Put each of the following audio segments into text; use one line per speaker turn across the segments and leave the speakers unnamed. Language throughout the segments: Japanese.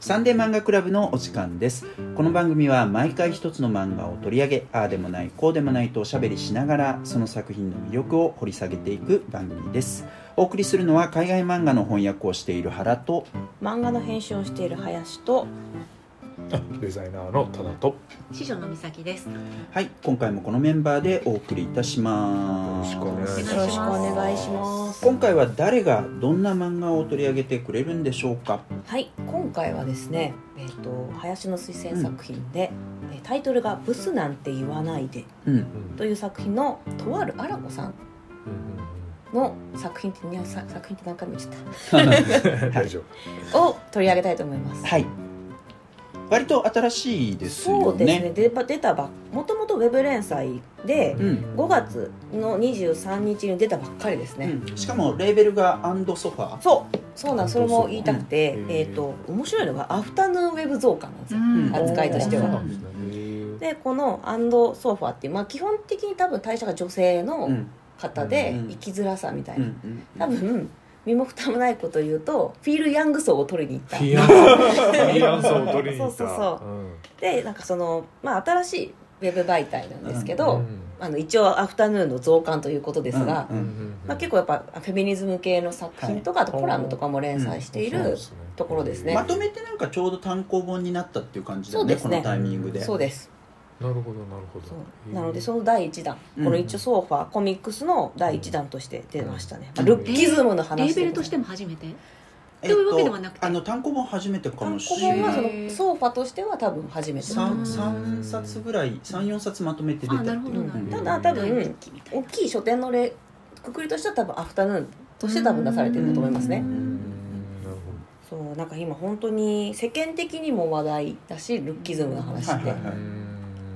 サンデー漫画クラブのお時間です。この番組は毎回一つの漫画を取り上げああでもないこうでもないとおしゃべりしながらその作品の魅力を掘り下げていく番組です。お送りするのは海外漫画の翻訳をしている原と
漫画の編集をしている林と
デザイナーのただと。
師匠の美咲です。
はい今回もこのメンバーでお送りいたします。
よろしくお願いします。
よろしくお願いします。
今回は誰がどんな漫画を取り上げてくれるんでしょうか？
はい今回はですねえっ、と林の推薦作品で、えータイトルが「ブスなんて言わないで
うん」
という作品のとあるあらこさんの作品ってにゃさ作品って何回も言っちゃっ
大丈
た を取り上げたいと思います。
はい割と新しいですよね。
そうですね。出ば出たばもともとウェブ連載で
うん。
5月の23日に出たばっかりですね、
うん。しかもレーベルがアンドソファー。
そう。そうなんそれも言いたくて、
うん。
えっ、と面白いのがアフタヌーンウェブ増刊なんですよ、
ん。
扱いとしては。
で
このアンドソファーっていう、まあ、基本的に多分対象が女性の
うん。
方で
うん
生きづらさみたい
うん
な、
うん。
多分身も蓋もないことを言うとフィール・ヤング層を取りに行った。
ーフィアンソフィアンソを取りに行った。
そうそうそう。でなんかその、まあ、新しいウェブ媒体なんですけど、
うん。
あの一応アフタヌーンの増刊ということですが、
うん
まあ、結構やっぱフェミニズム系の作品とか、あとコラムとかも連載しているところですね。
まとめてなんかちょうど単行本になったっていう感じだよね
そうですね。
このタイミングで。
そうです
なるほどなるほど。
なのでその第1弾、
うん。
この一応ソーファーコミックスの第1弾として出ましたね、ルッキズムの話
レーベルとしても初めて？というわけではなくて。
あの単行本初めてか
単
もし
行本はそ
れない
のソーファーとしては多分初めて。
三三冊ぐらい三四冊まとめて出たってい
ただ多分大きい書店のれくくりとしては多分アフタヌーンとして多分出されてるんだと思いますね。
うん。なる
そうなんか今本当に世間的にも話題だしルッキズムの話って、
はいはいはい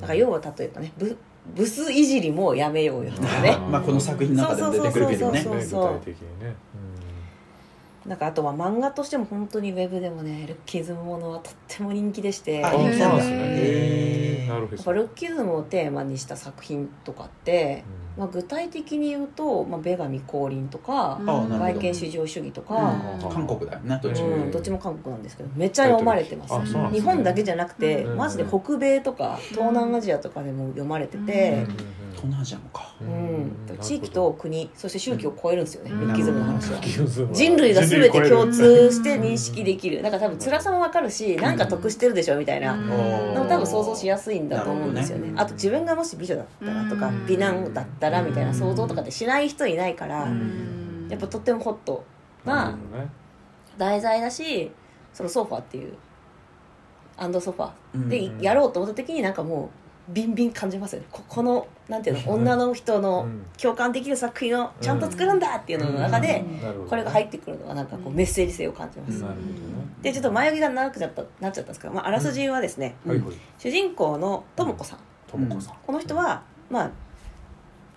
だから要は例えばねブブスいじりもやめようよとかね。
まあこの作品の中でも出てくるけどね。
そうそう
ね具体的にね
なんかあとは漫画としても本当にウェブでもねルッキズムものはとっても人気でして。
あ
なんですね。
ルッキズムをテーマにした作品とかって、まあ、具体的に言うと「まあ、女神降臨」とか
うん
あなるほど。
外見至上主義とか、
うん。韓国だよね。どっちも。
うんどっちも韓国なんですけどめっちゃ読まれてます。
あそうなん
日
ですね。
本だけじゃなくて、
うん。
マジで北米とか東南アジアとかでも読まれてて、
東南アジアもか。
うん。地域と国そして宗教を超えるんですよね、
うん。
ルッキズムの話は。
人
人類が全て共通して認識できる。だから多分辛さも分かるしなんか得してるでしょみたいな。のも多分想像しやすいんだと思うんですよね。あと自分がもし美女だったらとか
うん。
美男だったらみたいな想像とかってしない人いないから
うん。
やっぱとってもホットな題材だしそのソファーっていうアンドソファーで
うん。
やろうと思った時になんかもうビンビン感じますよね。ここのなんていうの女の人の共感できる作品をちゃんと作るんだっていうのの中でこれが入ってくるのはなんかこうメッセージ性を感じます。でちょっと前置きが長くなったなっちゃったんですけど、まあ、あらすじはですね、主人公のとも子さん。
こ
の人はまあ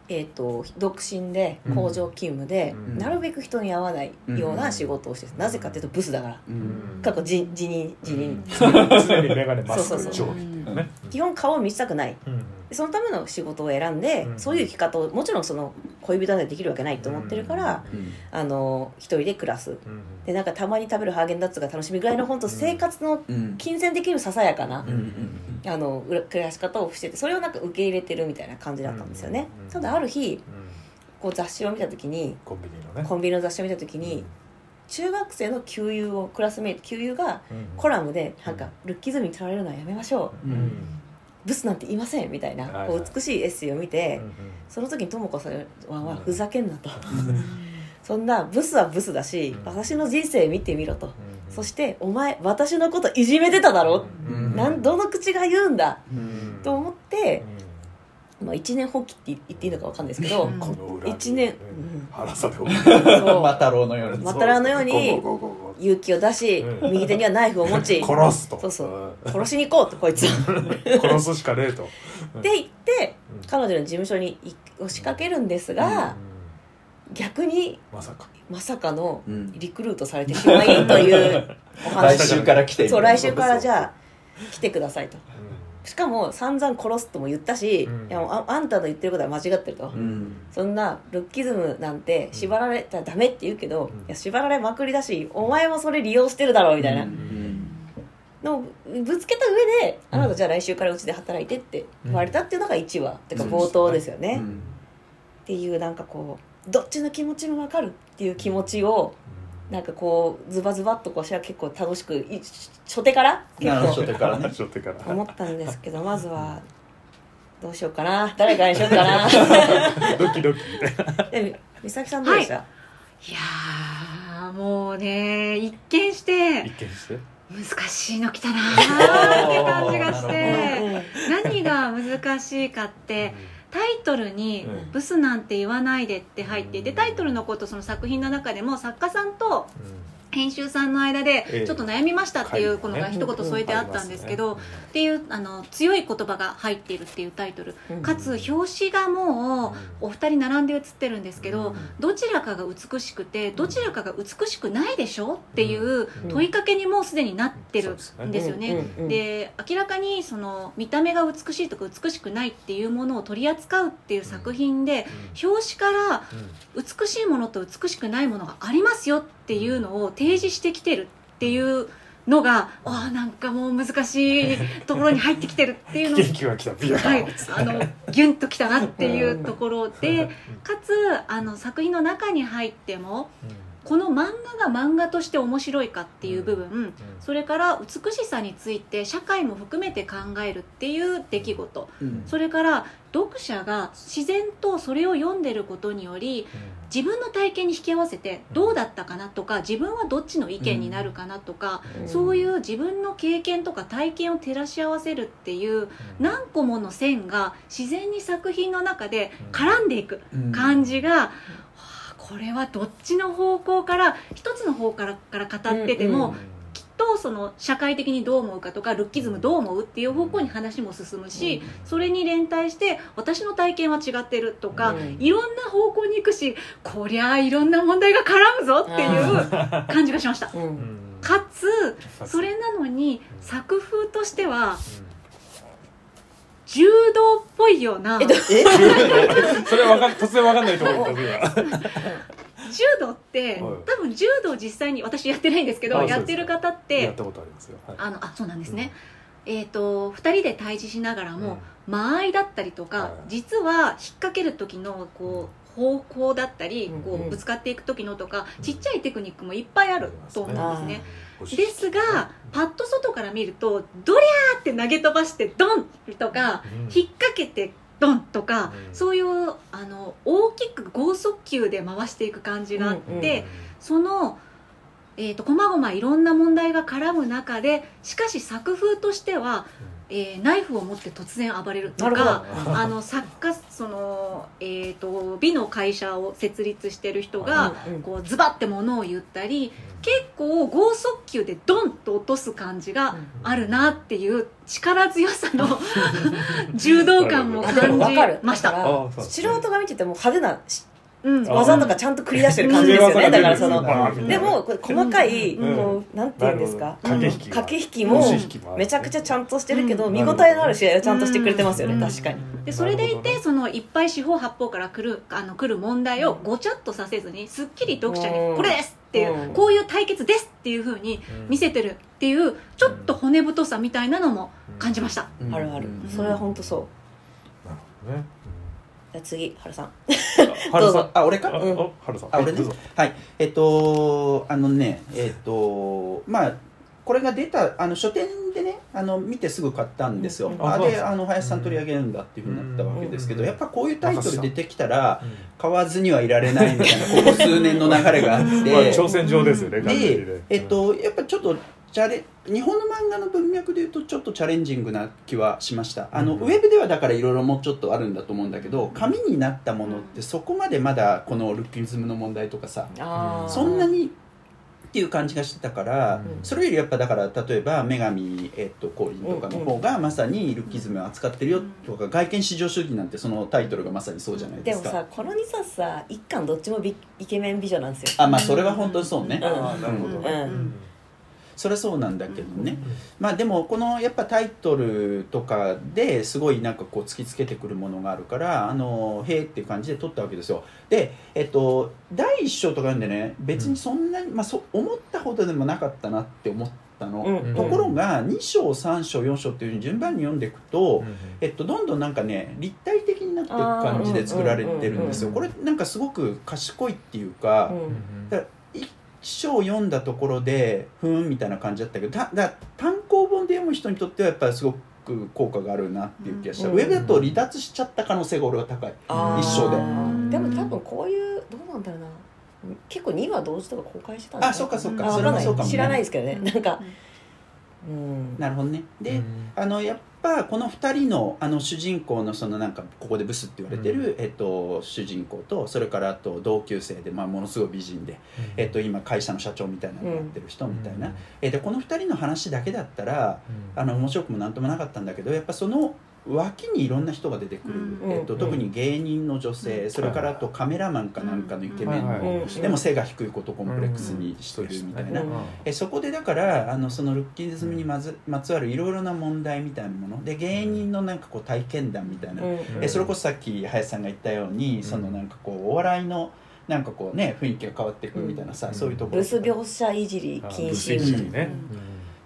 えー、と独身で工場勤務で、
うん。
なるべく人に会わないような仕事をしてる、なぜかというとブスだから。
うん。
過去辞辞任辞任、
常にメガネマスク常
基本顔を見せたくない。
うん。
でそのための仕事を選んで、
うん。
そういう生き方をもちろんその恋人でできるわけないと思ってるから、
うん。
あの一人で暮らす。
うん。
でなんかたまに食べるハーゲンダッツが楽しみぐらいの本当生活の
うん。
金銭的にもささやかな、
うん。うん
あの暮らし方をしててそれをなんか受け入れてるみたいな感じだったんですよね、
うん
ただある日
うん。
こう雑誌を見た時に
コンビニのね。
コンビニの雑誌を見た時に、中学生の給油をクラスメイト給油がコ
ラ
ラムでなんかルッキズムに取られるのはやめましょう。
うん。
ブスなんていませんみたいなこう美しいエッセイを見て、その時にとも子さんはふざけんなと、そんなブスはブスだし、
うん。
私の人生見てみろと、そしてお前私のこといじめてただろ、
うん。
なんどの口が言うんだ？
うん。
と思って、まあ、一年放棄って言っていいのかわかんないですけど、一年
ね。
うん
腹さでも
そう。
マタロウのように
マタロウのように勇気を出し、
うん。
右手にはナイフを持ち
殺すと。
そうそう。
うん。
殺しに行こうとこいつって
殺すしかねえと。
言って
うん。
彼女の事務所に押しかけるんですが、逆に
まさか。
まさかの
うん。
リクルートされてしまいというお
来
話
週から来て
そう来週からじ
あ
ゃあ来てくださいと。しかも散々殺すとも言ったし、
うん。
いやもうああんたの言ってることは間違ってると、
うん。
そんなルッキズムなんて縛られたらダメって言うけど、
ん。
いや縛られまくりだしお前もそれ利用してるだろうみたいな、
うん。
のぶつけた上で「あなたじゃあ来週からうちで働いて」って言われたっていうのが1話。っていうか冒頭ですよね。
うん。
っていうなんかこうどっちの気持ちも分かるっていう気持ちをなんかこうズバズバっとこう私は結構楽しくい初手から結構
ど。だからね
初手から
思ったんですけどまずはどうしようかな。誰からにしようかな。
ドキドキ。みたいな
で美咲さんどうでした、
い。やーもうね一見して
一見して。
難しいの来たなーって感じがし
な
て
うん
何が難しいかってタイトルに
うん「
ブスなんて言わないで」って入っていてタイトルのことその作品の中でも作家さんと編集さんの間
ええ。
でちょっと悩みましたっていう
会議ね
のが一言添えてあったんですけど、っていうあの強い言葉が入っているっていうタイトル。
うん。
かつ表紙がもうお二人並んで写ってるんですけどどちらかが美しくてどちらかが美しくないでしょっていう問いかけにもうすでになってるんですよね。で明らかにその見た目が美しいとか美しくないっていうものを取り扱うっていう作品で表紙から美しいものと美しくないものがありますよっていうのを提示してきてるっていうのがああなんかもう難しいところに入ってきてるっていうの はい、あのギュンときたなっていうところでかつあの作品の中に入ってもこの漫画が漫画として面白いかっていう部分それから美しさについて社会も含めて考えるっていう出来事
うん。
それから読者が自然とそれを読んでることにより自分の体験に引き合わせてどうだったかなとか自分はどっちの意見になるかなとか、
うん。
そういう自分の経験とか体験を照らし合わせるっていう何個もの線が自然に作品の中で絡んでいく
うん。
感じが、はあこれはどっちの方向から一つの方からから語ってても、とその社会的にどう思うかとかルッキズムどう思うっていう方向に話も進むし、それに連帯して私の体験は違ってるとか、
うん。
いろんな方向に行くしこりゃあいろんな問題が絡むぞっていう感じがしました。
うん。
かつそれなのに作風としては柔道っぽいような
えっと
それはわかん突然わかんないところに行った今
柔道って
はい。
多分柔道実際に私やってないんですけどやってる方っ
や
て
ったことありますよ。はい。
あのあそうなんですね、えー、と2人で対峙しながらも、間合いだったりとか、
はい。
実は引っ掛ける時のこう方向だったり、
うん
こ
うん。
うぶつかっていく時のとか、ちっちゃいテクニックもいっぱいあると思うんですね。
うん
ですがパッと外から見るとドリャーって投げ飛ばしてドンとか、
うん。
引っ掛けてドンとか、
うん。
そういうあの大きく剛速球で回していく感じがあって、その、えー、と細々いろんな問題が絡む中でしかし作風としては、えーナイフを持って突然暴れるとか あの作家その、えー、と美の会社を設立してる人が、こうズバッてものを言ったり結構剛速球でドンと落とす感じがあるなっていう力強さの 柔道感も感じました。
素人が見てても派手なし
うん。
あ
技とかちゃんと繰り出してる感じですよね。だからその
の
でもこれ細かい
うん。
こうなんていうんですか？
駆け引きが。
駆け引きもめちゃくちゃちゃんとしてるけど
うん。
見応えのある試合をちゃんとしてくれてますよ
うん。
ね確かに。
でそれでいて、そのいっぱい四方八方から来るあの来る問題をごちゃっとさせずにすっきり読者に
うん。
これです！っていう、
うん。
こういう対決です！っていうふうに見せてるっていうちょっと骨太さみたいなのも感じました、
うん。
あるある。
うん。
それは本当そう。
なるほどね
じゃあ次春さん。
春さん。
あ俺か？
あ
うん。
あ春さん。
あ俺ね。
どうぞ。
はい。えっとあのねえっとまあこれが出たあの書店でねあの見てすぐ買ったんですよ、
うん
あ
で
あの林さん取り上げるんだっていうふうになったわけですけど、
うん
やっぱこういうタイトル出てきたら
う。ん
買わずにはいられないみたいなここ数年の流れがあって、
まあ挑戦状ですよね
で
ね、
えっと、やっぱちょっとチャレ日本の漫画の文脈でいうとちょっとチャレンジングな気はしました。あの、
うん
ウェブではだからいろいろもうちょっとあるんだと思うんだけど紙になったものってそこまでまだこのルッキズムの問題とかさ
あー。
そんなにっていう感じがしてたから、
うん。
それよりやっぱだから例えば女神、えっと、降臨とかの方がまさにルッキズムを扱ってるよとか外見至上主義なんてそのタイトルがまさにそうじゃないで
ですも
か
さこの2冊さ一巻どっちもビイケメン美女なんですよ。
あまあそれは本当にそうね、
うん。
ああなるほどね。
うん
それはそうなんだけどね、まあでもこのやっぱタイトルとかですごいなんかこう突きつけてくるものがあるからあのへえっていう感じで撮ったわけですよ。でえっと第一章とか読んでね。別にそんなに、まあ、そ思ったほどでもなかったなって思ったの、
うん
ところが2章3章4章っていうふうに順番に読んでいくと、
うん
えっと、どんどんなんかね立体的になっていく感じで作られてるんですよ、これなんかすごく賢いっていうか、
うん
だ一章読んだところでふーんみたいな感じだったけどただ単行本で読む人にとってはやっぱりすごく効果があるなっていう気がした、
うん。
ウェブだと離脱しちゃった可能性が俺は高い、
あー。
一緒で。
でも多分こういうどうなんだろうな。結構2話同時とか公開してたんじゃない
あそっかそっか。
あ
それもそうかも、ね、
知らないですけどね。なんか。
うん。
うん。
なるほどね。で、あのやっぱこの2人のあの主人公のそのなんかここでブスって言われてる、えっと、主人公とそれからあと同級生で、まあ、ものすごい美人で、えっと、今会社の社長みたいなのやってる人みたいな、えでこの2人の話だけだったらあの面白くもなんともなかったんだけどやっぱその脇にいろんな人が出てくる、
うん。
えっと、
うん。
特に芸人の女性、それからあとカメラマンかなんかのイケメンの、
はいはい
うん。
でも背が低いことをコンプレックスにしてるみたいな、
うん。
えそこでだからあのそのルッキズムにまずまつわるいろいろな問題みたいなもの。で芸人のなんかこう体験談みたいな、
うん。
えそれこそさっき林さんが言ったように、そのなんかこうお笑いのなんかこうね雰囲気が変わっていくみたいなさ、
うん。
そういうところ
ブス描写いじり禁止
うん。
ね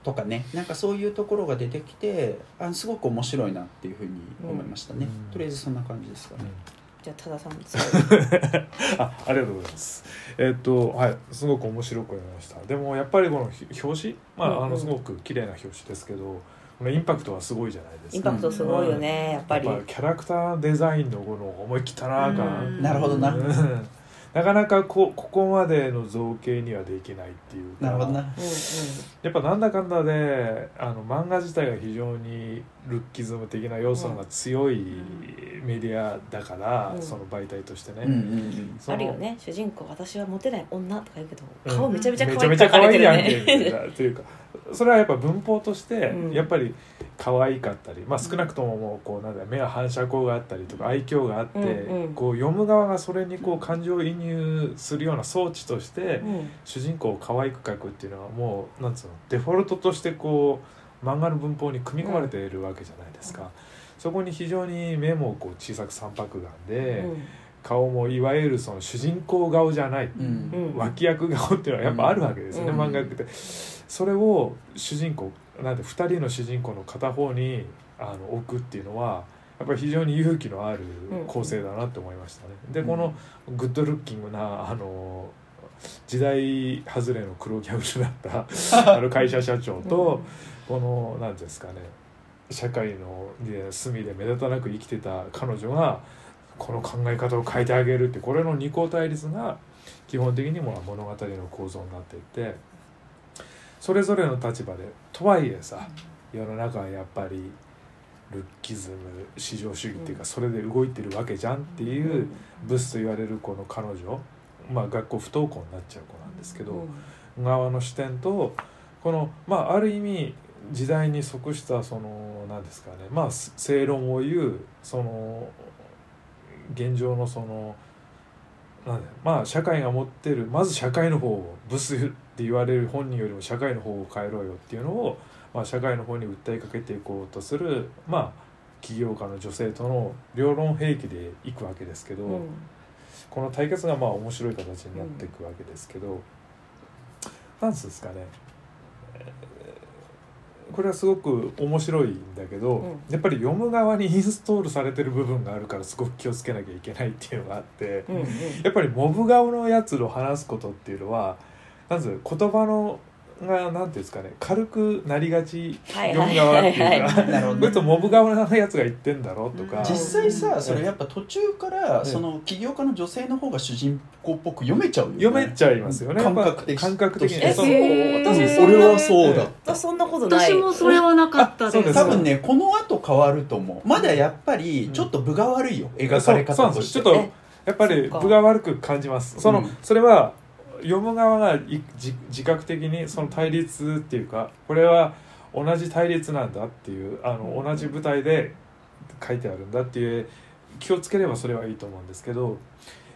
とかねなんかそういうところが出てきてあのすごく面白いなっていうふうに思いましたね、
うん。
とりあえずそんな感じですかね、
じゃあ多田さん
あありがとうございます。えっとはいすごく面白く読みました。でもやっぱりこのひ表紙？まああ
うんうん。
のすごく綺麗な表紙ですけどこのインパクトはすごいじゃないですか。
インパクトすごいよねやっぱり。
やっぱキャラクターデザインのこの思い切ったな感、
うん。
なるほどな、
うんなかなかこここまでの造形にはできないっていうか
なるほどな。
うん
やっぱなんだかんだであの漫画自体が非常にルッキズム的な要素が強いメディアだから、
うん。
その媒体としてね、
うんうんうん。
あるよね。主人公私はモテない女とか言うけど
うん。
顔めちゃめちゃ
め
可愛い
ちゃめちゃ可愛いやんというか。それはやっぱ文法として
うん。
やっぱり可愛かったり、まあ少なくとももうこうなんだ目は反射光があったりとか愛嬌があって、
うんうん。
こう読む側がそれにこう感情移入するような装置として、
うん。
主人公を可愛く描くっていうのはもうなんつうのデフォルトとしてこう漫画の文法に組み込まれているわけじゃないですか、そこに非常に目もこう小さく三白眼で、顔もいわゆるその主人公顔じゃない、
うん。
うん。
脇役顔っていうのはやっぱあるわけですよね、
うん。
漫画って。それを主人公なんで2人の主人公の片方にあの置くっていうのはやっぱり非常に勇気のある構成だなって思いましたね。でこのグッドルッキングなあの時代外れの黒ギャルだった あの会社社長と、この何ていうんですかね社会ので隅で目立たなく生きてた彼女がこの考え方を変えてあげるってこれの二項対立が基本的にも物語の構造になっていてそれぞれの立場でとはいえさ世の中はやっぱりルッキズム至上主義っていうかそれで動いてるわけじゃんっていうブスと言われるこの彼女まあ学校不登校になっちゃう子なんですけど、側の視点とこのまあある意味時代に即したその何ですかねまあ正論を言うその現状のそのなんだまあ社会が持ってるまず社会の方をブスって言われる本人よりも社会の方を変えろよっていうのを、まあ、社会の方に訴えかけていこうとするまあ起業家の女性との両論兵器でいくわけですけど、
うん。
この対決がまあ面白い形になっていくわけですけど、なんつうんですかね。えーこれはすごく面白いんだけど、
うん。
やっぱり読む側にインストールされてる部分があるからすごく気をつけなきゃいけないっていうのがあって、
うんうん。
やっぱりモブ顔のやつの話すことっていうのはなんつうの言葉のがなんていうんですかね軽くなりがち
はい
読む側って
はい
うか
なるほど
こいつモブ顔のやつが言ってんだろとか、
うん
実際さそれやっぱ途中から
うん。
その起業家の女性の方が主人公っぽく読めちゃうよね。
読めちゃいますよね。
感覚的
感覚的に。
え
そう。
私
俺はそうだ
私そんなことない。
私もそれはなかったです。
あそうです。
多分ねこの後変わると思う。まだやっぱりちょっと分が悪いよ描かれ
そうそうなん
方として
ちょっと
え
やっぱり分が悪く感じます。その、
うん。
それは読む側がい自自覚的にその対立っていうかこれは同じ対立なんだっていうあの同じ舞台で書いてあるんだっていう気をつければそれはいいと思うんですけど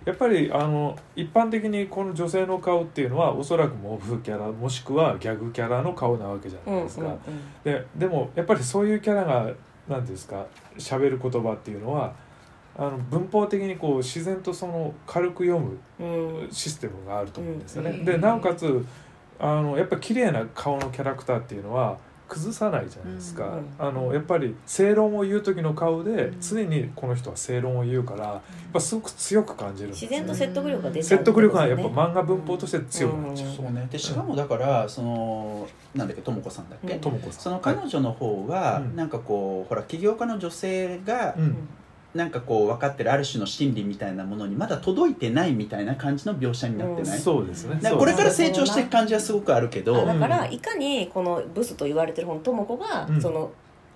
やっぱりあの一般的にこの女性の顔っていうのはおそらくモブキャラもしくはギャグキャラの顔なわけじゃ
ううん
なんいですか。ででもやっぱりそういうキャラが何ていうんですか喋る言葉っていうのはあの文法的にこう自然とその軽く読む
うんうん
システムがあると思うんですよね。
うん
でなおかつあのやっぱ綺麗な顔のキャラクターっていうのは崩さないじゃないですか、
うん
あのやっぱり正論を言う時の顔で常にこの人は正論を言うからやっぱすごく強く感じるんですよ
自然と説得力が出ちゃう
説得力がやっぱ
ま
漫画文法として強くなっちゃう。
うん
そうね。でしかもだからそのなんだっけとも子さんだっけ、
うん。
ともこさん。
その彼女の方は、
うん。
なんかこうほら起業家の女性が、
うん
なんかこう分かってるある種の心理みたいなものにまだ届いてないみたいな感じの描写になってない、
そうですね。
これから成長していく感じはすごくあるけど、
あだからいかにこのブスと言われてる方の智子が、
うん。
その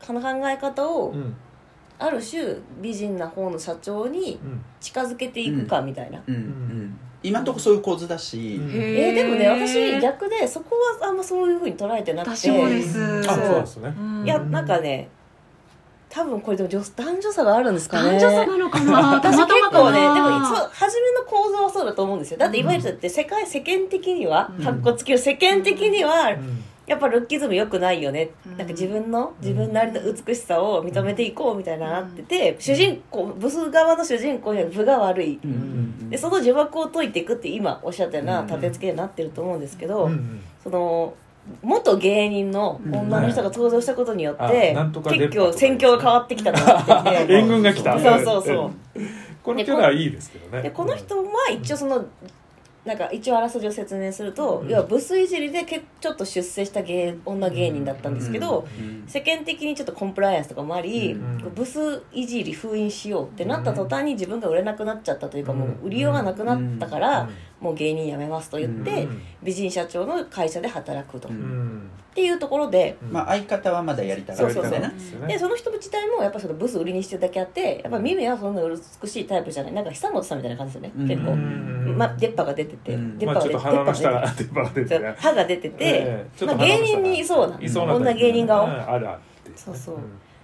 この考え方を
うん。
ある種美人な方の社長に
うん。
近づけていくかみたいな、
うん。うん。今のところそういう構図だし、
うん。
えーでもね私逆でそこはあんまそういうふうに捉えてなくて。
私もです。
あ
そう
そうですね。
いやなんかね多分これでも女男女差があるんですかね。
男女差なのかな？た
私結構ねでも
な
そう初めの構造はそうだと思うんですよ。だっていわゆるだって世界世間的には
うん。
かっこつきの世間的には
うん。
やっぱルッキズム良くないよね、
うん。
なんか自分の自分なりの美しさを認めていこうみたいななってて、主人公ブス側の主人公には分が悪い、でその呪縛を解いていくって今おっしゃったような
うん
立て付けになってると思うんですけど、その元芸人の女の人が登場したことによって、結構戦況が変わってきたなって
援軍が来た。
そうそうそう。
このキャラはいいですけどね
でこの人は一応そのなんか一応あらすじを説明すると、
うん。
要はブスいじりでけちょっと出世した芸女芸人だったんですけど、
うん
世間的にちょっとコンプライアンスとかもあり、
うん
ブスいじり封印しようってなった途端に自分が売れなくなっちゃったというか、
うん
もう売りようがなくなったから、
うん
もう芸人辞めますと言って、
うん。
美人社長の会社で働くと、
う
っ
うん
ていうところで。
まあ相方はまだやりたが
そうそうそう。
るみたいな
ですよね。
でその人自体もやっぱそのブス売りにしてるだけあってやっぱ耳はそんな美しいタイプじゃない。なんか久本さんみたいな感じですよね、
うん。
結構、
うん。
まあ、出っ歯が出てて、出っ歯が出て
て。ね
歯が出て歯が出てて、
ええ。ちょっ
まあ、芸人にいそうない
そうな
女芸人顔、
うん。あるある
そうそう。ん。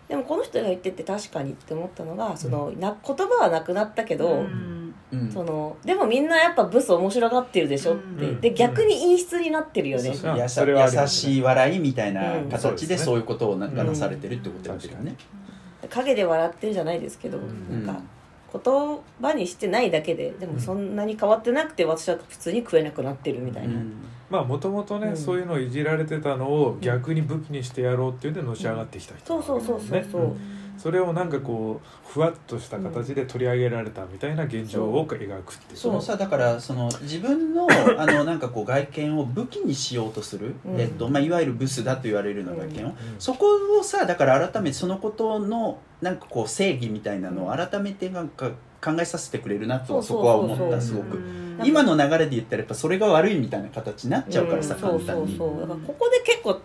でもこの人が言ってて確かにって思ったのがそのな言葉はなくなったけど、
うん
うん。
そのでもみんなやっぱブス面白がってるでしょって、
うん。
で逆に陰湿になってるよね、
そう
やさ
それはありますね。
優しい笑いみたいな
うん
形で
そ
うういうことをなんかなされてるってことだよね。
影で笑ってるじゃないですけど、
うん。
なんか言葉にしてないだけででもそんなに変わってなくて私は普通に食えなくなってるみたいな、
まあもともとね、
うん。
そういうのをいじられてたのを逆に武器にしてやろうっていうんでのし上がってきた人。
そうそうそうそうそう、
ねそれをなんかこうふわっとした形で取り上げられたみたいな現状を描くっていう。
そのさだからその自分の あのなんかこう外見を武器にしようとする、
うん。
えっとまあ、いわゆるブスだと言われるような外見を、
うん。
そこをさだから改めてそのことのなんかこう正義みたいなのを改めてなんか考えさせてくれるなとそこは思ったすごく。今の流れで言ったらやっぱそれが悪いみたいな形になっちゃうからさ、
うん。そうそう
簡単に。
そうだからここで結構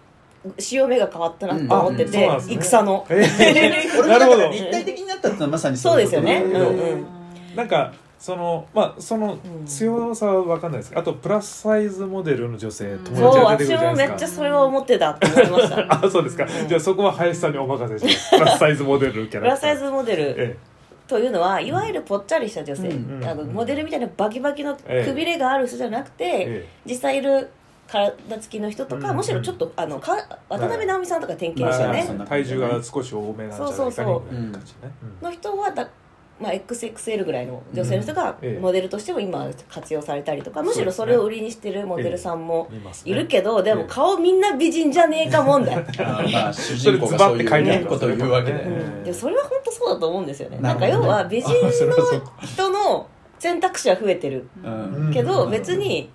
潮目が変わったなと思ってて、戦の。
えー
俺もだから
なるほど
立体的になったってのはまさに
そうですよね。
なんだけど
うん。うん。
なんかそのまあその
うん
強さは分かんないですけどあとプラスサイズモデルの女性友達が出てく
私もめっ
るじゃないですか。
ちゃそれは思ってたって思いました。
あそうですか、
うん。
じゃあそこは林さんにお任せしますプラスサイズモデルキャラ
プラスサイズモデル。
え
というのはいわゆるぽっちゃりした女性、
うん
あのモデルみたいなバキバキの
え。え
くびれがある人じゃなくて、
ええ
実際いる体つきの人とか、
うん
むしろちょっとあのか渡辺直美さんとか典型
ま
でしたね、
そんな
あ、体重が少し多めなんじゃないか
そうそうそう。
ね、うん。
の人はだ、まあ、XXL ぐらいの女性の人がモデルとしても今活用されたりとか、むしろそれを売りにしてるモデルさんもいるけど、でも
ええ
顔みんな美人じゃねえか問題、
まあ 主人公がそういう、ね、ことを言うわけで、
え
うん。でそれは本当そうだと思うんですよね。なんか要は美人の人の選択肢は増えてる
うん。
けど
うん。
別に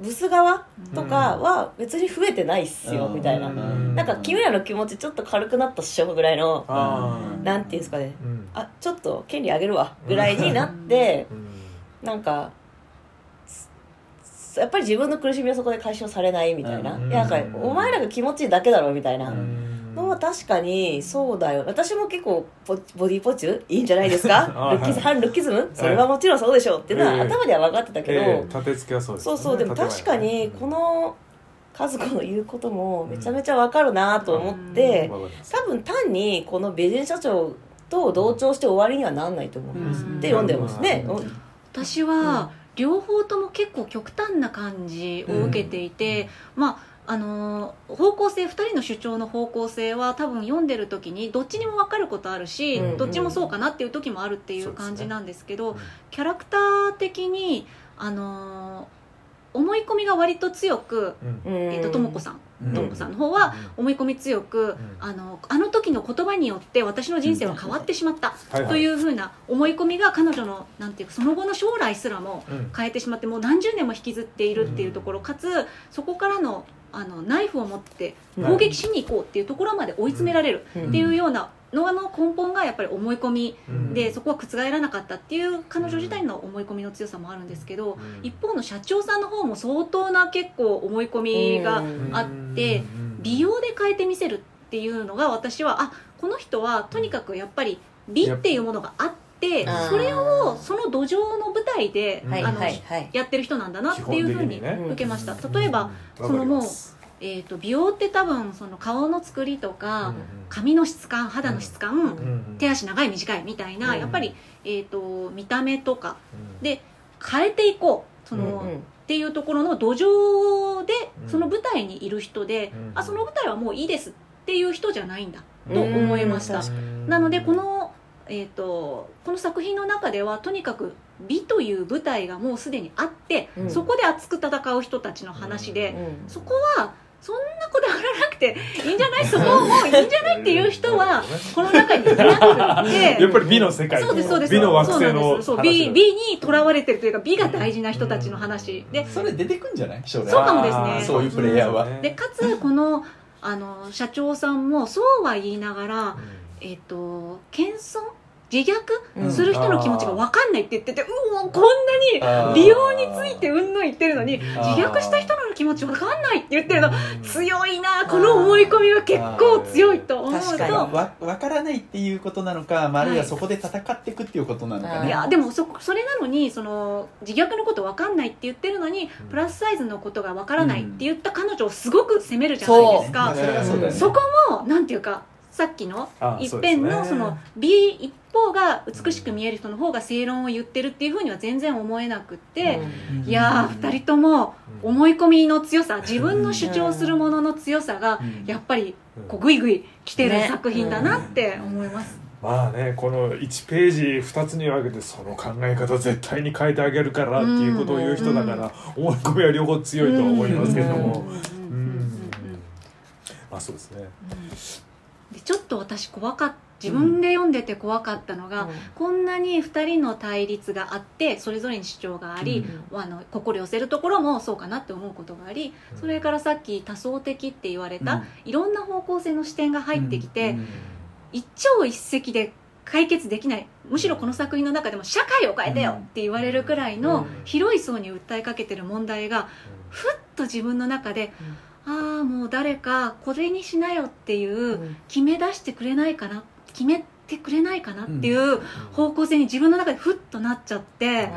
ブブス側とかは別に増えてないっすよ
うん。
みたいな。
うん。
なんか君らの気持ちちょっと軽くなったっしょぐらいの
あ
うん。
なんていうんですかね。
ーうん。
あちょっと権利あげるわぐらいになって
うん。
なんかすやっぱり自分の苦しみはそこで解消されないみたいな。
うん。
いやなんかお前らが気持ちいいだけだろみたいな。
うん
のは確かにそうだよ。私も結構ポボディポチュ？いいんじゃないですか？
あ
ルッキズ
はい
反ルッキズム？それはもちろんそうでしょう。っていうのは
ええ。
頭では分かってたけど、
ええ立て付けはそうですよね。
そうそう。でも確かにこの和子の言うこともめちゃめちゃ分かるなと思って、
わかります。
多分単にこの美人社長と同調して終わりにはなんないと思います、
うん。
って読んでますね、
うん。
私は両方とも結構極端な感じを受けていて、まああのー方向性2人の主張の方向性は多分読んでる時にどっちにも分かることあるし、
うん
どっちもそうかなっていう時もあるっていう感じなんですけど
うん。
キャラクター的にあのー思い込みが割と強く、
うん。
えー、とともこさん。
うん。
ともこさんの方は思い込み強く、あのあの時の言葉によって私の人生は変わってしまった
はいはい。
というふうな思い込みが彼女のなんていうかその後の将来すらも
うん。
変えてしまってもう何十年も引きずっているっていうところかつそこからのあのナイフを持って攻撃しに行こうっていうところまで追い詰められるっていうようなのの根本がやっぱり思い込み
うん。
でそこは覆らなかったっていう彼女自体の思い込みの強さもあるんですけど
うん。
一方の社長さんの方も相当な結構思い込みがあって美容で変えてみせるっていうのが私はあこの人はとにかくやっぱり美っていうものがあってそれをその土壌の舞台であのやってる人なんだなっていうふうに受けました。
うん。
例えばそのもうえーと美容って多分その顔の作りとか髪の質感肌の質感手足長い短いみたいな
うん
やっぱりえーと見た目とかで変えていこうその
うん
っていうところの土壌で
うん。
その舞台にいる人で、
うん
あその舞台はもういいですっていう人じゃないんだと思いました。
うん。
なのでこの,、えー、とこの作品の中ではとにかく美という舞台がもうすでにあって、
うん。
そこで熱く戦う人たちの話で、
うん。
そこはそんなこだわらなくていいんじゃない？そこもういいんじゃない？っていう人はこの中にいなくて。
やっぱり美の世界
そうですそうです。
美の惑星の
そう
話
美美にとらわれてるというか美が大事な人たちの話。で
それ出てくんじゃない？
そうかもですね。
そういうプレイヤーは。
でかつこのあの社長さんもそうは言いながら、えっと謙遜？自
うん
虐？する人の気持ちが分かんないって言ってて、うおこんなに美容についてうんぬん言ってるのに自虐した人の気持ち分かんないって言ってるの。強いなこの思い込みは結構強いと思う
確かに。
と
わわからないっていうことなのか、まあ、あるいはそこで戦っていくっていうことなのか
は
ね、
いやでもそそれなのにその自虐のこと分かんないって言ってるのに
うん。
プラスサイズのことが分からないって言った彼女をすごく責めるじゃないですか。
まあ、そね、
そこもなんていうかさっきの
あ
一辺のその美一方が美しく見える人の方が正論を言ってるっていうふうには全然思えなくって、
うん。
いやー2人とも思い込みの強さ自分の主張するものの強さが
うん。
やっぱり
うん。
こうグイグイ来てる
ね。
作品だなって思います、
まあねこの1ページ2つに分けてその考え方絶対に変えてあげるからっていうことを言う人だから思い込みは両方強いとは思いますけども。まあそうですね
でちょっと私怖かった。自分で読んでて怖かったのが、こんなに2人の対立があってそれぞれに主張があり、あの心寄せるところもそうかなって思うことがありそれからさっき多層的って言われた、いろんな方向性の視点が入ってきて、
うん。
一朝一夕で解決できない。むしろこの作品の中でも社会を変えてよって言われるくらいの
うん。
広い層に訴えかけてる問題がふっと自分の中で、ああもう誰かこれにしなよっていう決め出してくれないかな決めてくれないかなっていう方向性に自分の中でふっとなっちゃって、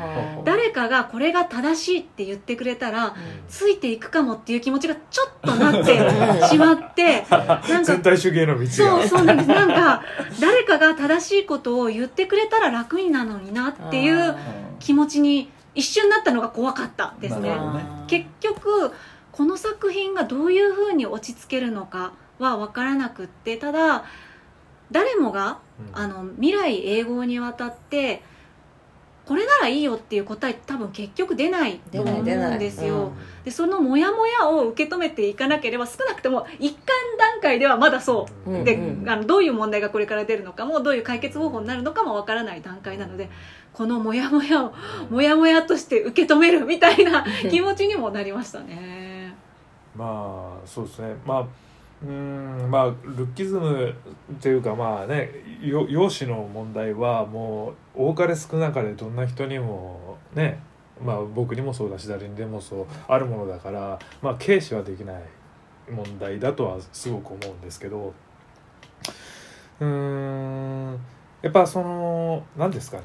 誰かがこれが正しいって言ってくれたらついていくかもっていう気持ちがちょっとなって しまってなんか
全体主義への道
そう
が
そうなんです。なんか誰かが正しいことを言ってくれたら楽になるのになっていう気持ちに一瞬なったのが怖かったですね。結局この作品がどういうふうに落ち着けるのかは分からなくってただ誰もがあの未来永劫にわたってこれならいいよっていう答え多分結局出ないと思うん
出ない
ですよ、
うん。
でそのモヤモヤを受け止めていかなければ少なくとも一貫段階ではまだそう。
うん。
で、
うん。
あのどういう問題がこれから出るのかもどういう解決方法になるのかもわからない段階なのでこのモヤモヤをモヤモヤとして受け止めるみたいな 気持ちにもなりましたね。
まあそうですね。まあうんまあルッキズムっていうかまあねよ容姿の問題はもう多かれ少なかれどんな人にもねまあ僕にもそうだし誰にでもそうあるものだからまあ軽視はできない問題だとはすごく思うんですけどうんやっぱその何ですかね。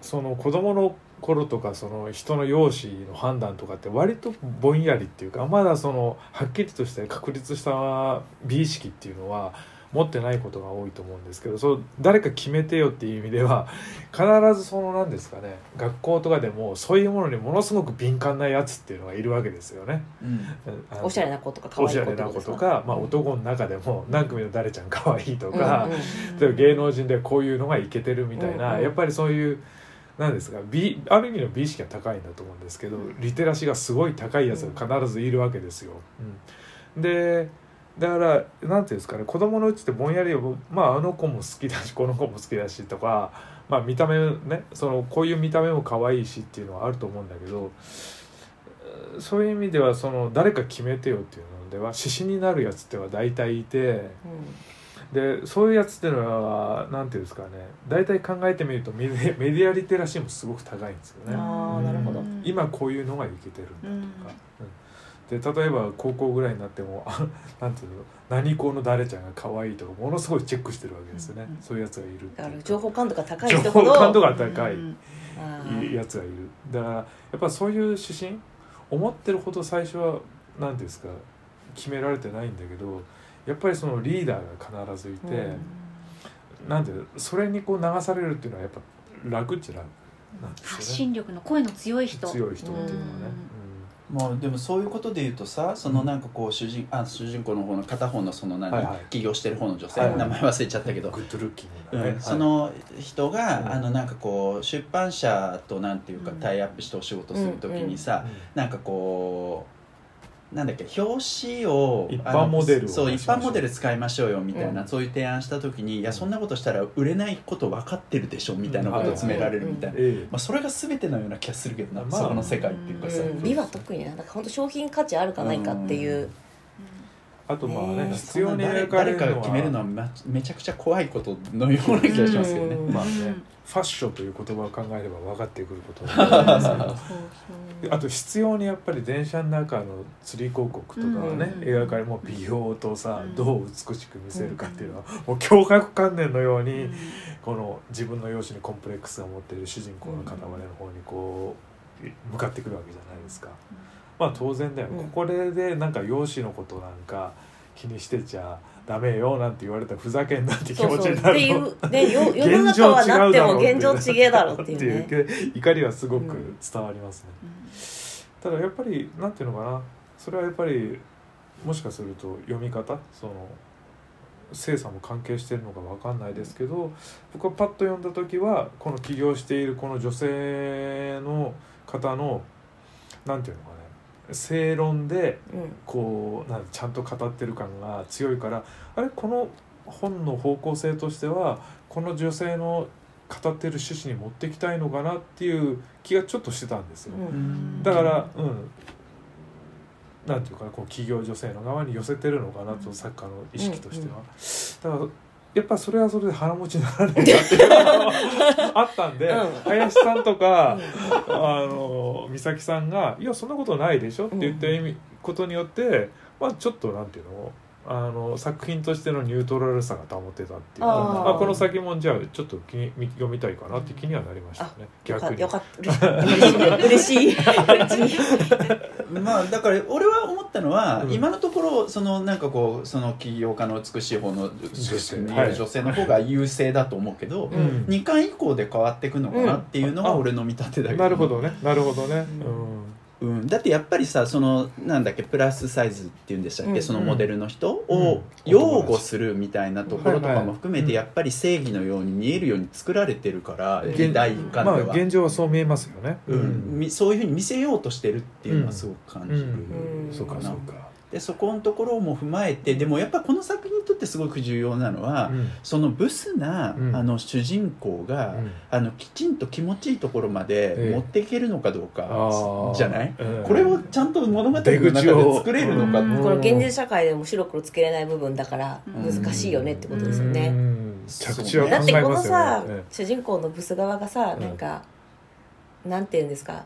その子供の頃とかその人の容姿の判断とかって割とぼんやりっていうかまだそのはっきりとした確立した美意識っていうのは持ってないことが多いと思うんですけどそう誰か決めてよっていう意味では必ずその何ですかね学校とかでもそういうものにものすごく敏感なやつっていうのがいるわけですよね。
うん。
おしゃれな子とか可愛い子
おしゃれな子とか、まあ、男の中でも何組の誰ちゃん可愛いとか、
うんうん
例えば芸能人でこういうのがイケてるみたいな、
うんうん。
やっぱりそういう何ですか美ある意味の美意識が高いんだと思うんですけどリテラシーがすごい高いやつが必ずいるわけですよ。うん、でだから何ていうんですかね子供のうちってぼんやりまああの子も好きだしこの子も好きだしとか、まあ、見た目ねそのこういう見た目も可愛いしっていうのはあると思うんだけどそういう意味ではその誰か決めてよっていうのでは指針になるやつっては大体いて。でそういうやつっていうのは何ていうんですかね。大体考えてみるとメデメディアリテラシーもすごく高いんですよね。
あなるほど。
今こういうのがいけてるんだとか、うん、で例えば高校ぐらいになってもなんていうの？何校の誰ちゃんが可愛いとかものすごいチェックしてるわけですよね、うん、そういうやつがいる
だから情報感度が高い
情報感度が高いやつがいる。だからやっぱそういう指針思ってるほど最初は何ですか決められてないんだけどやっぱりそのリーダーが必ずいて、うん、なんでそれにこう流されるっていうのはやっぱ楽っちゃ楽
なんですよね。発信力の声の強い人。
強い人っていうのはね、
もうでもそういうことで言うとさそのなんかこう主人あ主人公の方の片方のその何、はいはい、起業してる方の女性、はいはい、名前忘れちゃったけど、
グッドルッキ
ング、ね。うん、その人が、あのなんかこう出版社となんていうかタイアップしてお仕事する時にさ、うん。うん、なんかこうなんだっけ表紙を
一般モデル
そう一般モデル使いましょうよみたいな、うん、そういう提案した時にいやそんなことしたら売れないこと分かってるでしょみたいなことを詰められるみたいな、まあ、それが全てのような気がするけどな、まあ、そこの世界っていうかさ、うん、
美は特になんか本当商品価値あるかないかっていう。
あとまあね、必要に
誰かが決めるのはめちゃくちゃ怖いことのような気がしますけどね。まあね
ファッションという言葉を考えれば分かってくることなんですけど。あと必要にやっぱり電車の中の釣り広告とかはね、描かれもう美容とさ、どう美しく見せるかっていうのは、もう驚愕観念のように、この自分の容姿にコンプレックスが持っている主人公の片割れの方にこう向かってくるわけじゃないですか。まあ当然だよ、ここでなんか容姿のことなんか気にしてちゃダメよなんて言われたらふざけんなって気持ちになる
そうそうっていうで世の中はなっても現状違えだろうっていう,、
ね、怒りはすごく伝わりますね、うん、ただやっぱりなんていうのかな。それはやっぱりもしかすると読み方？その精査も関係してるのか分かんないですけど僕はパッと読んだ時はこの起業しているこの女性の方のなんていうのかな正論でこうなんちゃんと語ってる感が強いからあれこの本の方向性としてはこの女性の語ってる趣旨に持ってきたいのかなっていう気がちょっとしてたんですよ。だからうん。なんていうかこう企業女性の側に寄せてるのかなとサッカーの意識としては。だからやっぱそれはそれで腹持ちにならないなっていうのがあったんで、うん、林さんとか、うん、あの美咲さんが「いやそんなことないでしょ」って言った意味、ことによってまあちょっとなんていうのあの作品としてのニュートラルさが保てたっていうかあこの先もじゃあちょっと気に読みたいかなって気にはなりましたね。逆に。
よかった。嬉しい。嬉しい
まあだから俺は思ったのは、うん、今のところそのなんかこうその起業家の美しい方の女性。女性の方が優勢だと思うけど、うん、2巻以降で変わっていくのかなっていうのが俺の見立てだけど、
なるほどね。なるほどね。うん
うん、だってやっぱりさそのなんだっけプラスサイズっていうんでしたっけ、うん、そのモデルの人を擁護するみたいなところとかも含めてやっぱり正義のように見えるように作られてるから、うん、第一巻では、
まあ、現状はそう見えますよね、
うん、そういうふうに見せようとしてるっていうのはすごく感じる、
そうかそうか
でそこのところも踏まえてでもやっぱこの作品にとってすごく重要なのは、うん、そのブスな、うん、あの主人公が、うん、あのきちんと気持ちいいところまで持っていけるのかどうかじゃない、えー、これをちゃんと物語の中で作れるのか、
この現実社会でも白黒つけれない部分だから難しいよねってことですよね。着地は、ね、だってこのさ、主人公のブス側がさなんか、なんて言うんですか？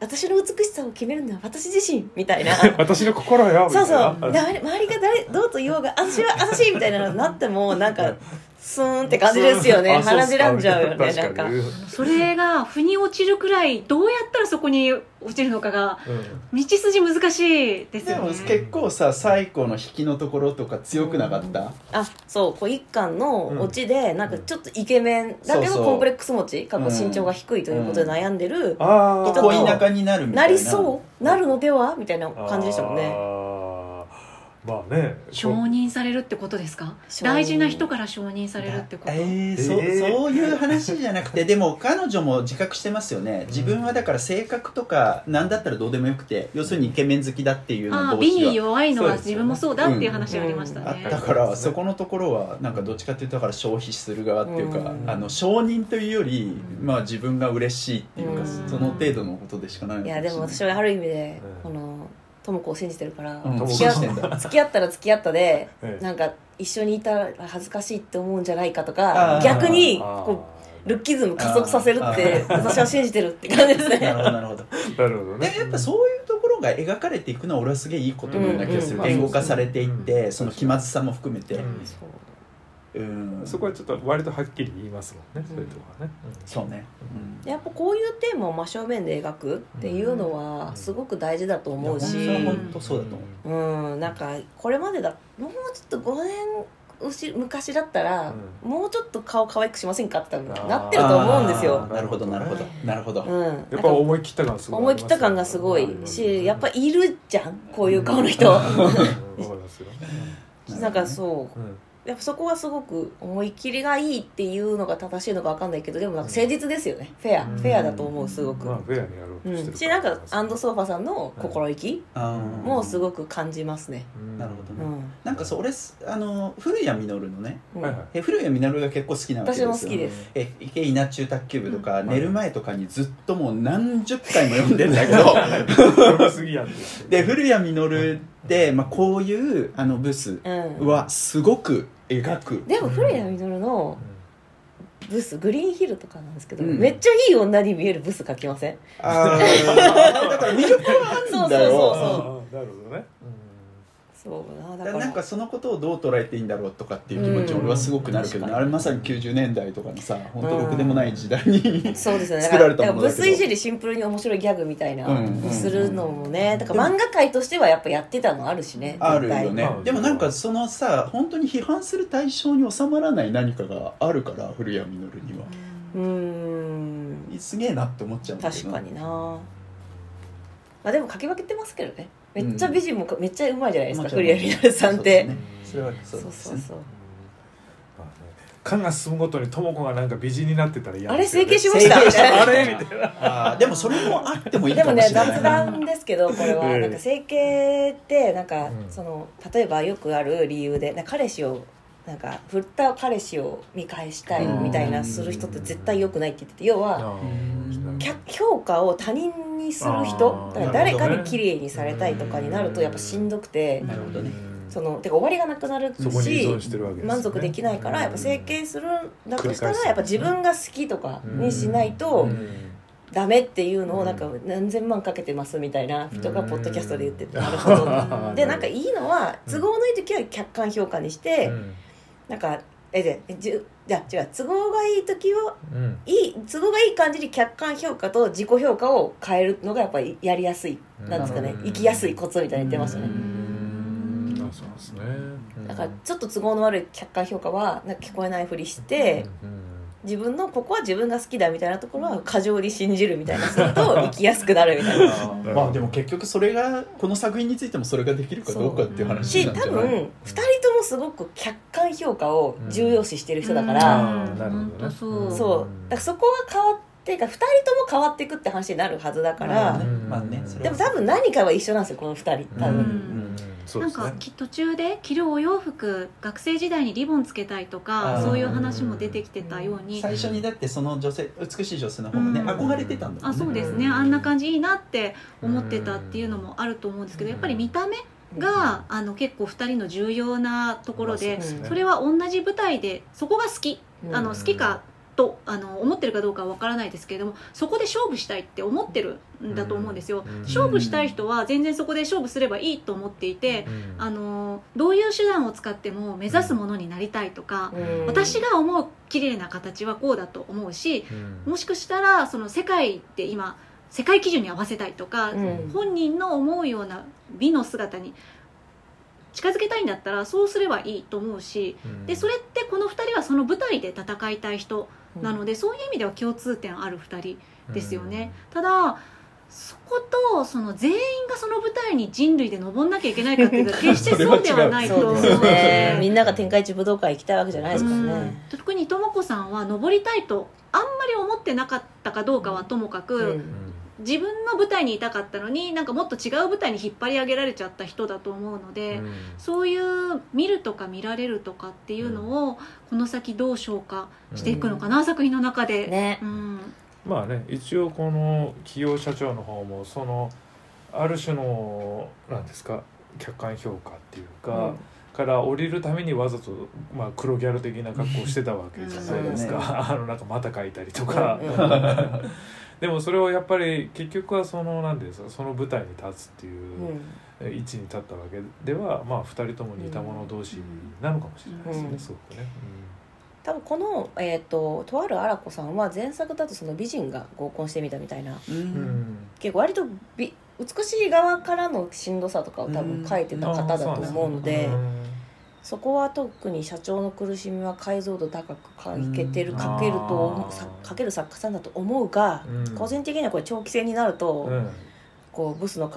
私の美しさを決めるのは私自身みたいな。
私の心よ
そうそう。周りが誰どうと言おうが私は私みたいなのになってもなんかスーンって感じですよね。鼻じらんじゃうよねなんか。
それが腑に落ちるくらいどうやったらそこに落ちるのかが、道筋難しいですよね。でも
結構さ最後の引きのところとか強くなかった、うん、
あそうこう一巻のオチで、なんかちょっとイケメンだけどコンプレックス持ち過去身長が低いということで悩んでる
人と、田舎になるみたいな。
なりそう。なるのでは？みたいな感じでしたもんね
まあね
承認されるってことですか？大事な人から承認されるってこと？
えー、そそういう話じゃなくて。でも彼女も自覚してますよね。自分はだから性格とか何だったらどうでもよくて要するにイケメン好きだっていう
の同士は美に弱いのは自分もそうだっていう話ありましたね、
だからそこのところはなんかどっちかっていうとだから消費する側っていうか、あの承認というより、まあ、自分が嬉しいっていうか、その程度のことでしかない
いやでも私はある意味で、この智子を信じてるから、うん、付き合付き合ったら付き合ったで、なんか一緒にいたら恥ずかしいって思うんじゃないかとか逆にこうルッキズム加速させるって 私は信じてるって感じですね。なるほどなるほど。
なるほどね。やっぱそういうところが描かれていくのは俺はすげえいいことなんだ気がする、言語化されていって、その気まずさも含めて、うん、
うん。そこはちょっと割とはっきり言いますもんね、そういうところはね、
そうね、
やっぱこういうテーマを真正面で描くっていうのはすごも大事だと思うし、
本当そうだと
思う。うん。なんかこれまでだもうちょっと5年昔だったら、うん、もうちょっと顔可愛くしませんかってなってると思うんですよ。
なるほどなるほどなるほど、
うん、やっぱ思い切った感すごい、
ね、思い切った感がすごいしやっぱいるじゃんこういう顔の人。なんかそう、うんやっぱそこはすごく思い切りがいいっていうのが正しいのか分かんないけどでもなんか誠実ですよね、フェア、フェアだと思うすごく、まあ、
フェアにやろうとしてる、
しなんかアンドソーファさんの心意気もすごく感じますね、
なるほどね、なんかそれあの古谷実のね、え古谷実が結構好きなわけです
よ。私も好きです。
え池稲中卓球部とか、寝る前とかにずっともう何十回も読んでんだけど。で古谷実で、まあ、こういうあのブスはすごく描く。
でも古谷実のブスグリーンヒルとかなんですけど、うん。めっちゃいい女に見えるブス描きません？
ああ だから魅力はあるんだよ。
そうそうそう
なるほどね、
そう
なだから。なんかそのことをどう捉えていいんだろうとかっていう気持ち俺はすごくなるけど、ね、あれまさに90年代とかのさ本当ろくでもない時代に、
そうですね。作られたものだけどブスいじりシンプルに面白いギャグみたいな、にするのもねだから漫画界としてはやっぱやってたのあるしね。
あるよね。でもなんかそのさ本当に批判する対象に収まらない何かがあるから古谷実には。うん。すげえなって思っちゃうん
だけど。確かにな。まあでも書き分けてますけどねめっちゃ美人もめっちゃうまいじゃないですか、古谷実さんって。それはそう。そうそうそう。
感が進むごとに智子がなんか美人になってたら嫌
あれ整形しました？
あれみたい
な。あでもそれもあってもいいかもしれないでもね
雑談ですけどこれは。なんか整形ってなんか、その例えばよくある理由で彼氏をなんか振った彼氏を見返したいみたいなする人って絶対よくないって言ってて要は評価を他人にする人だから誰かに綺麗にされたいとかになるとやっぱしんどくて。
なるほどね。
そのてか終わりがなくなるし、満足できないからやっぱ整形するんだとしたらやっぱ自分が好きとかにしないと。ダメっていうのをなんか何千万かけてますみたいな人がポッドキャストで言ってて なるほど。でなんかいいのは都合のいい時は客観評価にして、なんかえでじゅじゃ違う都合がいい時は、うん、いい都合がいい感じに客観評価と自己評価を変えるのがやっぱりやりやすい、なんですかね生きやすいコツみたいに言ってましたね。
そうですね、
だからちょっと都合の悪い客観評価はなんか聞こえないふりして、自分のここは自分が好きだみたいなところは過剰に信じるみたいなすると生きやすくなるみたいな。
まあでも結局それがこの作品についてもそれができるかどうかっていう話
なんじゃない？し多分2人ともすごく客観評価を重要視してる人だから、うん、なるほどね。そう。だからそこが変わってか2人とも変わっていくって話になるはずだから、まあね、でも多分何かは一緒なんですよこの2人。多分。
ね、なんか途中で着るお洋服学生時代にリボンつけたいとかそういう話も出てきてたように。
最初にだってその女性美しい女性の方がね、うん、憧れてたんだ
もんね。あそうですね。あんな感じいいなって思ってたっていうのもあると思うんですけどやっぱり見た目が、あの結構2人の重要なところで、それは同じ舞台でそこが好き、あの好きかとあの思ってるかどうかは分からないですけれどもそこで勝負したいって思ってるんだと思うんですよ、勝負したい人は全然そこで勝負すればいいと思っていて、あのどういう手段を使っても目指すものになりたいとか、私が思う綺麗な形はこうだと思うし、もしかしたらその世界で今世界基準に合わせたいとか、本人の思うような美の姿に近づけたいんだったらそうすればいいと思うし、でそれってこの2人はその舞台で戦いたい人なので、そういう意味では共通点ある2人ですよね。ただそことその全員がその舞台に人類で登んなきゃいけないかっていうと 決してそうではないと思う。んです
ね。みんなが天下一武道会行きたいわけじゃないですからね、
特にとも子さんは登りたいとあんまり思ってなかったかどうかはともかく、うん自分の舞台にいたかったのになんかもっと違う舞台に引っ張り上げられちゃった人だと思うので、うん、そういう見るとか見られるとかっていうのをこの先どう消化していくのかな、うん、作品の中で。
ね、
うん、
まあね一応この企業社長の方もそのある種の何ですか客観評価っていうか。から降りるためにわざと、まあ、黒ギャル的な格好をしてたわけじゃないですか、うん、あのなんか股かいたりとか、でもそれをやっぱり結局はその何ですかその舞台に立つっていう位置に立ったわけでは、まあ2人とも似た者同士なのかもしれないですね、うん、すごくね。
多分この、えーと、とある荒子さんは前作だとその美人が合コンしてみたみたいな、うん、結構割と美美しい側からのしんどさとかを多分書いてた方だと思うので。うんそこは特に社長の苦しみは解像度高く書けてる書けると書ける作家さんだと思うが、うん、個人的にはこれ長期戦になると、うん、こうブスの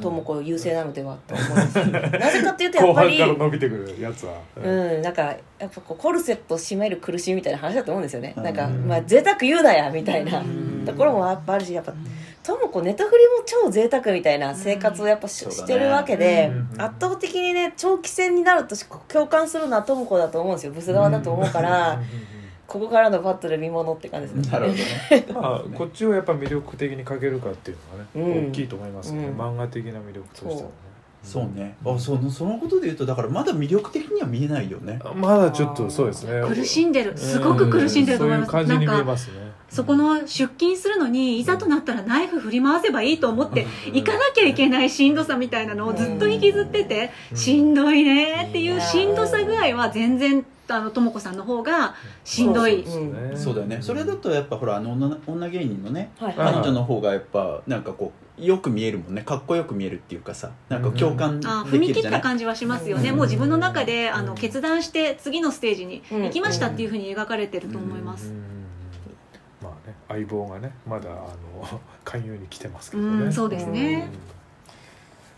ともこう優勢なのではと思います、なぜかというとやっぱり
伸びてくるやつは、
うん、なんかやっぱこうコルセットを締める苦しみみたいな話だと思うんですよね、なんかまあ贅沢言うなやみたいなところもやっぱあるしやっぱ。ともこネタフリも超贅沢みたいな生活をやっぱしうん、してるわけで、うん、圧倒的にね長期戦になると共感するのはともこだと思うんですよ。ブス側だと思うから、ここからのバトル見ものって感じです
ね。なるほどね。まあこっちをやっぱ魅力的に書けるかっていうのがね、大きいと思いますね、漫画的な魅力としてはね。
そう。ね、あそのそのことで言うとだからまだ魅力的には見えないよね。
まだちょっとそうですね。
苦しんでる。すごく苦しんでると思います、
そういう感じに見えますね
そこの出勤するのにいざとなったらナイフ振り回せばいいと思って行かなきゃいけないしんどさみたいなのをずっと引きずっててしんどいねっていうしんどさ具合は全然あのとも子さんの方がしんどい。
そうだよね。それだとやっぱほらあの女女芸人のね男女の方がやっぱなんかこうよく見えるもんね。かっこよく見えるっていうかさなんか共感できるじゃない、
踏み切った感じはしますよね、もう自分の中であの決断して次のステージに行きましたっていうふうに描かれてると思います、
まあね相棒がねまだあの 勧誘に来てますけどね、
そうですね、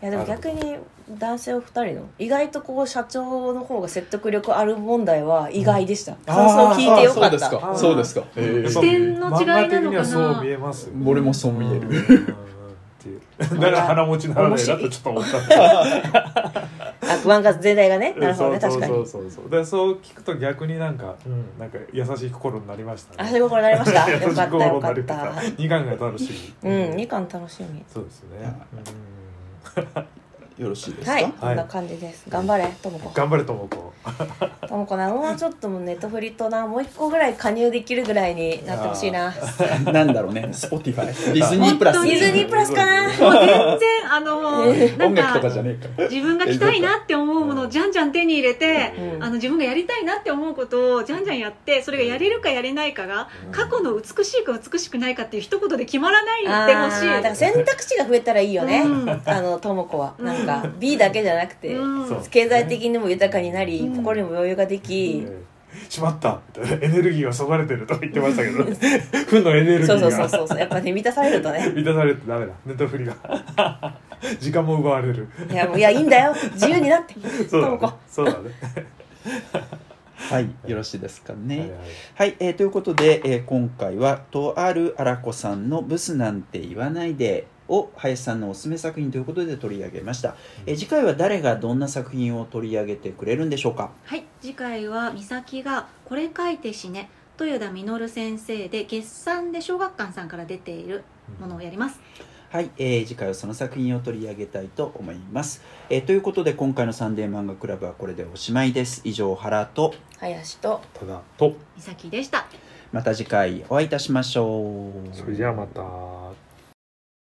いやでも逆に男性お二人の意外とこう社長の方が説得力ある問題は意外でした、感想聞いてよかった。
そうですか。
視点の違いなのかな。
そう見えます。
俺もそう見える
だから鼻持ちならないなとちょっと思った
あ不安が全体がねなるほどね確かに
そうそうそう。でそう聞くと逆になんか、うん、なんか優しい心になりました
ね。優しい心になりました。よかったよかった。
二巻が楽し
み。うん二巻楽しみ。
そうですね、
うんよろしいですか？
はいこんな感じです。頑張れともこ
頑張れともこ
ともこなもうちょっともネットフリとなもう一個ぐらい加入できるぐらいになってほしいな。
なんだろうねスポティファイディズニープラス
ディズニープラスかな。もう
全然あの
音楽とかじゃねえ
か。自分が着たいなって思うものをじゃんじゃん手に入れて、うん、あの自分がやりたいなって思うことをじゃんじゃんやってそれがやれるかやれないかが、うん、過去の美しいか美しくないかっていう一言で決まらないでほしい。だ
から選択肢が増えたらいいよね、うん、あのともこは。なんか B だけじゃなくて、経済的にも豊かになり、心にも余裕ができ、
しまった。エネルギーがそがれてると言ってましたけど。負のエネルギーが。
そうそうそうそう。やっぱね満たされるとね。
満たされるとダメだ。ネットフリが。時間も奪われる。
いやもういやいいんだよ。自由になって。
そうだね。そうだね。
はい、よろしいですかね。はい、はい、えー、ということで、えー、今回はとあるあらこさんのブスなんて言わないでを林さんのおすすめ作品ということで取り上げました、え次回は誰がどんな作品を取り上げてくれるんでしょうか？
はい。次回は美咲が「これ書いて死ね」豊田稔先生で月産で小学館さんから出ているものをやります、
はい、えー、次回はその作品を取り上げたいと思います、えー、ということで今回のサンデー漫画クラブはこれでおしまいです。以上原と
林と
ただと
美咲でした。
また次回お会いいたしましょ
う。それじゃあまた